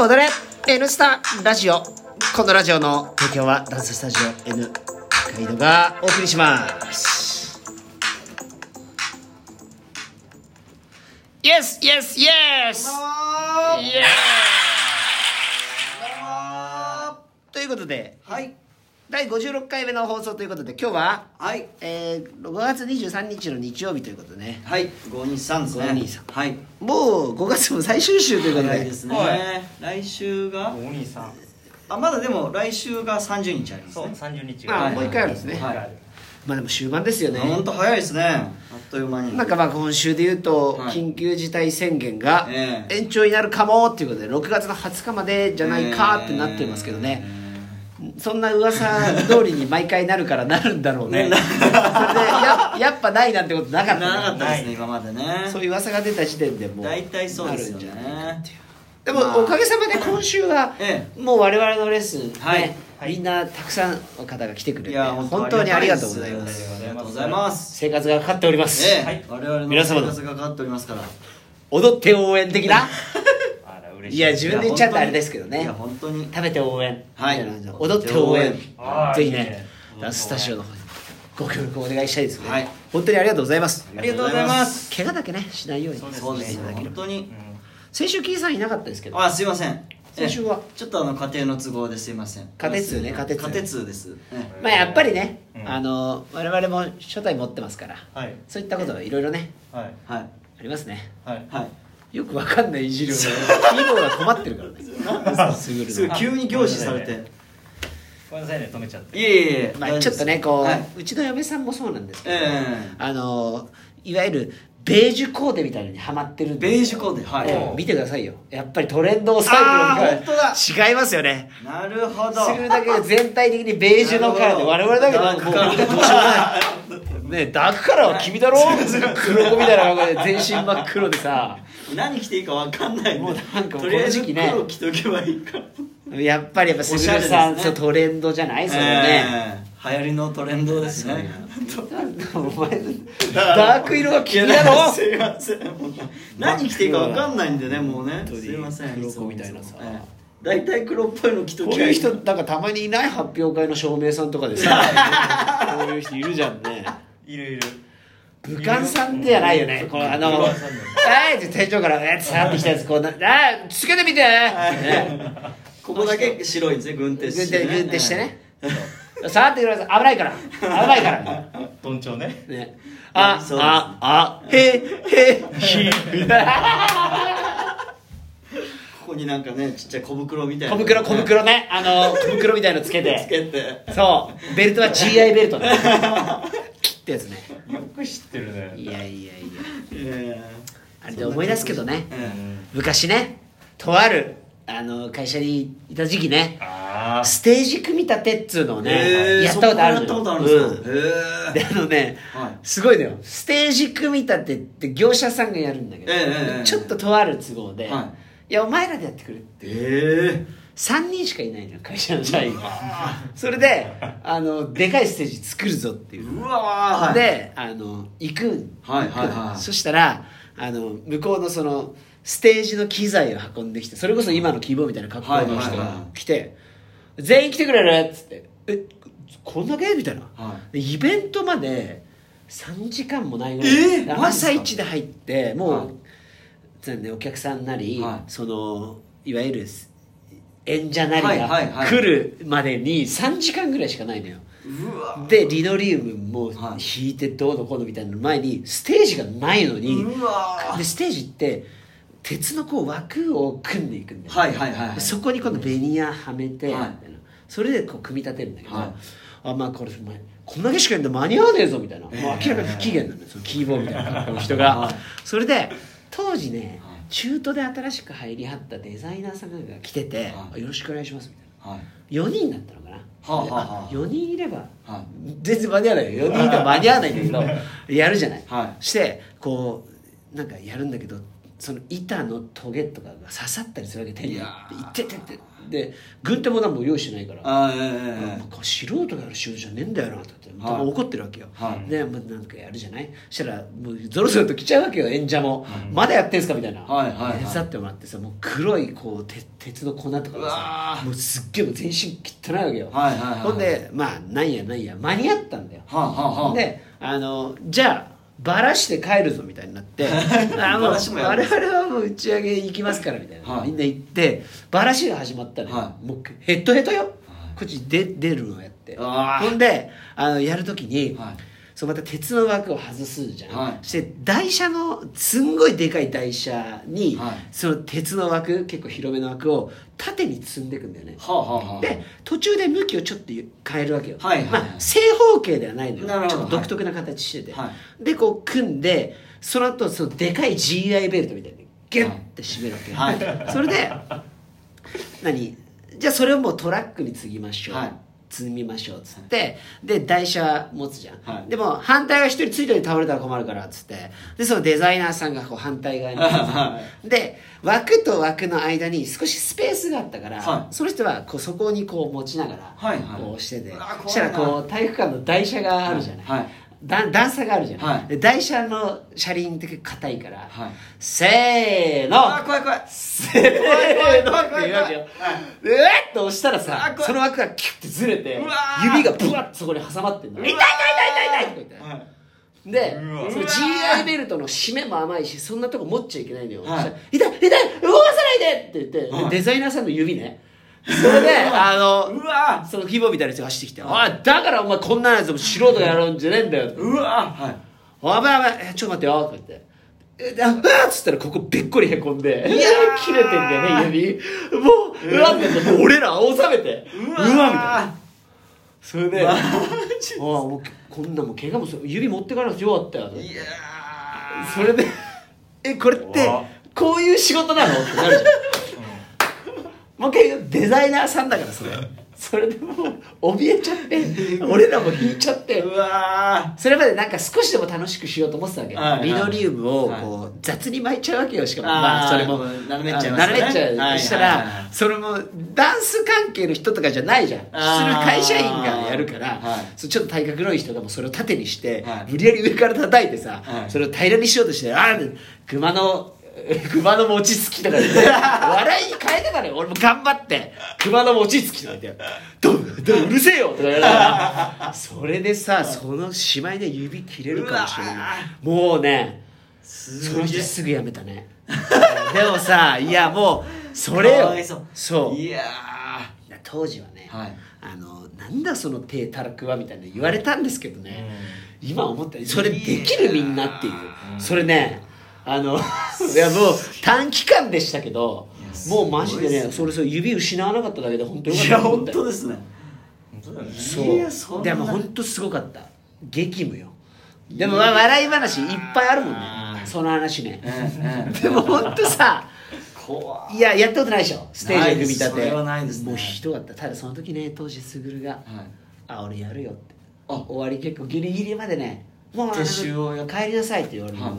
踊れ N スタラジオ。このラジオの提供はダンススタジオ N 北海道がお送りします。イエスイエスイエスイエスということではい第56回目の放送ということで今日は、はい。えー、5月23日の日曜日ということでね。はい。523ですね523はい。もう5月も最終週ということで。早いですね。はい。来週が？お兄さんあまだでも来週が30日ありますそうね30日あがもう一回あるんですね。はい。まあでも終盤ですよね。本当早いですね。あっという間に。なんかまあ今週で言うとはい。緊急事態宣言がええ。延長になるかもっていうことで6月の20日までじゃないかってなってますけどねそんな噂通りに毎回なるからなるんだろうね。ね。それでややっぱないなんてことなかったね。なかったですね今までね。そういう噂が出た時点でもう大体そうですよなるんじゃないねでも、まあ。おかげさまで今週は、えもう我々のレッスン、ねはい。はいみんなたくさんの方が来てくれて本当にありがとうございまあすりがとうございます。生活がかかっております、ええ。はい。我々の皆様の生活がかかっておりますから。踊って応援的な 嬉しい。いや自分で言っちゃったらあれですけどね。いや本当に。食べて応援。はい。踊って応援。ぜひね。ススタジオの方に。ご協力お願いしたいですね、はい。本当にありがとうございます。ありがとうございます。怪我だけねしないように。そうですそうですしていただければ本当に。先週キーさんいなかったですけど。あすいません。先週は？ええ。ちょっとあの家庭の都合ですいません。家庭通ね家庭通家庭通です。えまあやっぱりね、うん。あの我々も初代持ってますからはい。そういったことがいろいろねはい。えはい。ありますね。はい。はいよくわかんないいじりをねキーボーが困ってるからね。すぐ急に凝視されて。ごめんなさいね止めちゃって。いえいえまあちょっとねこう、大丈夫ですちの嫁さんもそうなんですけど、えあのいわゆるベージュコーデみたいなのにハマってるベージュコーデはい。ええ見てくださいよ。やっぱりトレンドを抑えてるあー本当だ。違いますよね。なるほど。すぐるだけが全体的にベージュのカラーで我々だけなんかもうどうしようもないねダークカラーは君だろ？黒子みたいな格好で全身真っ黒でさ。何着ていいかわかんないもうなんかもうとりあえずこの時期ね黒着とけばいいか。らやっぱりやっぱすぐるさん、ね。そうトレンドじゃない？それね、ええ。流行りのトレンドですね。お前。ダーク色は君だろすいません。何着ていいかわかんないんでねもうね。すいません。黒子みたいなさ。ええ。大体黒っぽいの着とこういう人なんかたまにいない発表会の照明さんとかでさ。こういう人いるじゃんねいるいる武漢さんってじゃないよね。このあの「武漢さんだ。よはい」店長からえーってさってきたやつこうな「あーつけてみて」ねここだけ白いんですね軍手軍手軍手してね。触ってください。危ないから。危ないから。どんちょうねねあああへへひ。ここになんかねちっちゃい小袋みたいな。小袋小袋ね。あの小袋みたいのつけつてけて。そう。ベルトは GI ベルトね。切ったやつね。よく知ってるね。いやいやいや。えあれで思い出すけどね。ええ昔ねとあるあの会社にいた時期ねああステージ組み立てっつうのをね、ええやったことあるのよ。そこからやったことあるんですか、うん。へであのね、はい。すごいのよ。ステージ組み立てって業者さんがやるんだけど、ええええちょっととある都合で、、はい。やお前らでやってくれって。ええ3人しかいないのよ会社の社員が。それであのでかいステージ作るぞっていう。うわであの行くんはいはいはい。そしたらあの向こうのそのステージの機材を運んできてそれこそ今のキーボーみたいな格好の人がはい来て「全員来てくれる?」っつって「えこんだけ?」みたいな、はでイベントまで3時間もないぐらい、えー朝一で入ってもう、はい。お客さんなり、はい。そのいわゆる演者なりはいが来るまでに3時間ぐらいしかないのよ、でリノリウムもはい。引いてどうのこうのみたいなの前にステージがないのに、でステージって鉄のこう枠を組んでいくんだよ、はいはいはいはい。でそこに今度ベニヤはめて、はい。それでこう組み立てるんだけど、はい。あまあこれお前こんだけしかやんで間に合わねえぞみたいな、もう明らかに不機嫌なんだよそのキーボーみたいな人が、はい。それで当時ね、はい中途で新しく入りはったデザイナーさんが来てて、はい。よろしくお願いしますみたいな。はい。4人だったのかな、はあはあはあ。4人いれば。は全然間に合わないよ。4人いたら間に合わないんだけどやるじゃない、はい。してこうなんかやるんだけどその板のトゲとかが刺さったりするわけ手に。いってってって。で軍手も何も用意してないからあーえええこれ素人がやる仕事じゃねえんだよなって言って、はい。怒ってるわけよ、はい。で、まあ、なんかやるじゃない？そしたらもうゾロゾロと来ちゃうわけよ演者も、まだやってんすかみたいな、はいはいはい。手伝ってもらってさもう黒いこう鉄鉄の粉とかうがさもうすっげえ全身汚いわけよ、はいはいはい。ほんでまあなんやなんや間に合ったんだよ、はあはあはあ。であのじゃあバラして帰るぞみたいになって あもう我々はもう打ち上げ行きますからみたいな、はい。みんな行ってバラしが始まったのよ、はもうヘッドヘッドよ、こっちで出るのやって。ほんであのやるときに、はいそうまた鉄の枠を外すじゃん、はい。そして台車のすんごいでかい台車に、はい。その鉄の枠結構広めの枠を縦に積んでいくんだよね、はあはあはあで途中で向きをちょっと変えるわけよ、はいはいはい。まあ、正方形ではないのよ。ちょっと独特な形してて、はでこう組んでその後そのでかい GI ベルトみたいにギュッて締めるわけ、はそれで何？じゃあそれをもうトラックに継ぎましょう、はい積みましょうっつって、で台車持つじゃん、はい。でも反対が一人ついてに倒れたら困るからっつって。でそのデザイナーさんがこう反対側に。はで枠と枠の間に少しスペースがあったから、はい。その人はこうそこにこう持ちながらはいはい。こうしてて、うわ怖いな。そしたらこう体育館の台車があるじゃない、はいだ段差があるじゃない、はい。で台車の車輪って結構硬いから、はい。せーの。あー怖い怖い。せーの。怖い怖い怖いって言うわけよ。はいでうわっと押したらあさその枠がキュッてずれて指がブワッとそこに挟まってんの痛い痛い痛い痛い。痛いとか言って、はいでその GI ベルトの締めも甘いしそんなとこ持っちゃいけないのよ、はい。痛い痛い動かさないでって言って、はい。デザイナーさんの指ねそれで あのうわその規模みたいな人が走ってきて「おいだからお前こんなやつも素人がやるんじゃねえんだよ」うわはいおい危ないちょっと待ってよ」とか言って。えああっつったらここべっこりへこんで、いや切れてんだよね、指。もう、うわってもう俺ら青ざめて、うわみたいな。それで、ああ、もうこんなもう怪我もする指持ってかなくてよかったよ。いやそれで、え、これってこういう仕事なの？ってなるじゃん。もう結局デザイナーさんだから、それ。それでもう、怯えちゃって、俺らも引いちゃって。ー、うわそれまでなんか少しでも楽しくしようと思ってたわけ、はいはい。リノリウムをこう雑に巻いちゃうわけよしかも。まあそれも斜めっちゃいますね。斜めっちゃう、はいしたらはいはい。それもダンス関係の人とかじゃないじゃん。普通あー。の会社員がやるから、ちょっと体格のいい人がもうそれを縦にして、はい。無理やり上から叩いてさ、はい。それを平らにしようとしてああ熊の熊の餅つきとか言って笑いに変えてたのよ。俺も頑張って。熊の餅つきとか言って「どう？どう？うるせえよ」とか言われたら。それでさそのしまいで指切れるかもしれない。もうねその人すぐやめたね。でもさいやもうそれよ。そう。いや当時はね、はい。あのなんだその手たらくはみたいな言われたんですけどね、今思ったらそれできるみんなっていう。それねあの いやもう短期間でしたけどもうマジでねそれそれ指失わなかっただけで本当ーいやによかった。と思ったよ本当ですね。本当だよね。そういやそんな。でも本当すごかった。激務よ。でもまあ笑い話いっぱいあるもんね。その話ね。でも本当さ怖いややったことないでしょ。ステージを組み立て。ないですそれはないですね。もうひどかったただその時ね当時すぐるがはい「あ俺やるよ」って。あ。終わり結構ギリギリまでねもう撤収をやっ帰りなさいって言われるの、は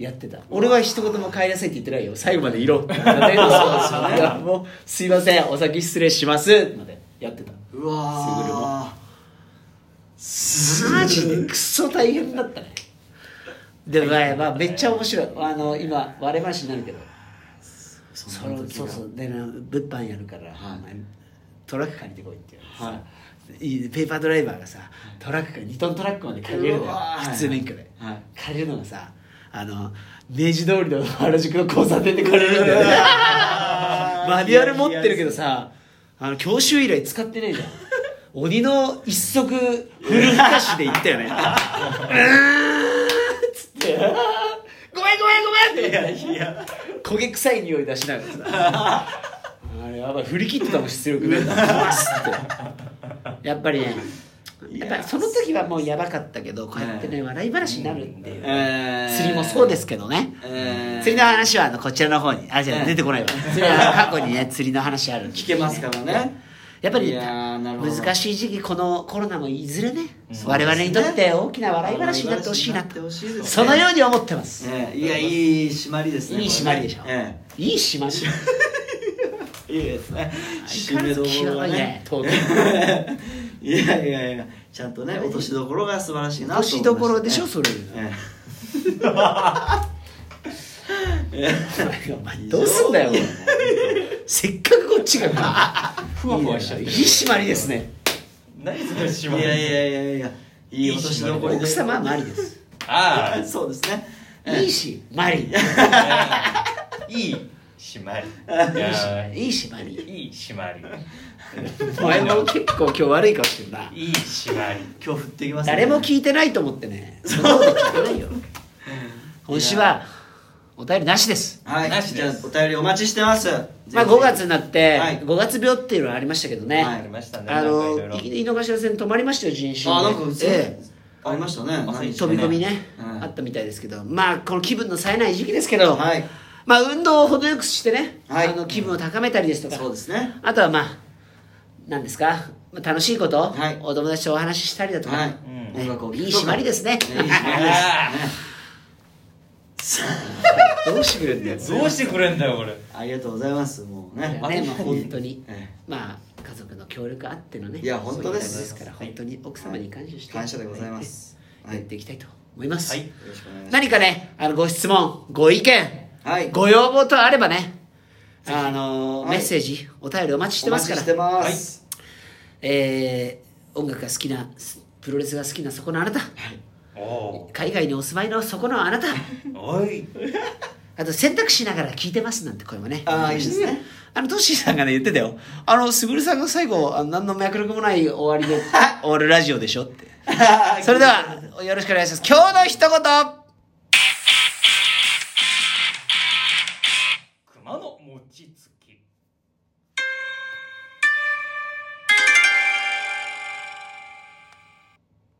やってた。俺は一言も帰りなさいって言ってないよ。最後までいろ。ってそうですよね。もうすいませんお先失礼します。までやってた。うわマジでクソ大変だったね。でもまあまあめっちゃ面白い。あの今割れ話になるけど。そそのそうそう。でな物販やるから、はい。トラック借りてこいって言われてペーパードライバーがさトラックから2トントラックまで借りれるんだよ普通免許で、はい。借りるのがさあの明治通りの原宿の交差点で借りれるんだよね。マニュアル持ってるけどさあの教習以来使ってねえじゃん。鬼の一足フルフカシで行ったよね。うーんっつって。ごめんごめんごめんって。いやいや。焦げ臭い匂い出しながらさ。あれやばい。振り切ってたもん出力でバスって。やっぱりねやっぱりその時はもうやばかったけどこうやってね笑い話になるっていう、えー釣りもそうですけどね、えー釣りの話はあのこちらの方にあじゃ出てこないわ。釣りは過去にね釣りの話あるんで聞けますからね。やっぱり難しい時期このコロナもいずれね、うん我々にとって大きな笑い話になってほしいなと。笑い話になってほしいですね。そのように思ってます、ええいやいい締まりですねいい締まりでしょ。これね。いい締まり。え えいいですね。相変わらず際どいね東京いやいやいや ちゃんとね落としどころが素晴らしいなと落思いましたとしどころでしょそれ、どうすんだよせっかくこっちがふわふわしちゃっいい締まりですね。何そのえ締まり。いやいやいやいや。いい落としどころで奥様はマリです。ああ。そうですね。ええ。いいしマリいい締まり。いやいい。締まり。いい締まり。お前も結構今日悪い顔してるな。いい締まり。今日降ってきますね。誰も聞いてないと思ってね。そんなこと聞いてないよ今週はお便りなしです。はい。なしじゃあお便りお待ちしてます。まあ5月になってはい。5月病っていうのはありましたけどね、はい。ありましたね。あの井の頭線止まりましたよ人種あなんかそうええ。ありましたね。あ何日か飛び込みね、うん。あったみたいですけど。まあこの気分の冴えない時期ですけど、はいまあ運動を程よくしてね、はい。あの気分を高めたりですとか、そうですね。あとはまあ何ですか、まあ、楽しいこと、はい。お友達とお話ししたりだとか、はい。ね。音楽を聴くとかいい締まりですね。ねいい締まりですね。どうしてくれるんだよ。どうしてくれんだよ これ。ありがとうございますもうね。ね、まあ、本当に、えまあ家族の協力あってのね。いや本当です。ですから本当に奥様に感謝して、感謝でございます。はいやっていきたいと思います、はい。よろしくお願いします。何かねあのご質問ご意見はい。ご要望とあればね。あの、はい。メッセージお便りお待ちしてますから。お待ちしてます。えー音楽が好きなプロレスが好きなそこのあなた。お海外にお住まいのそこのあなた。おおい。あと選択しながら聞いてますなんて声もね。ああいいですね。あのトッシーさんがね言ってたよ。あのすぐるさんが最後あの何の脈絡もない終わりで 終わるラジオでしょって。それではよろしくお願いします。今日の一言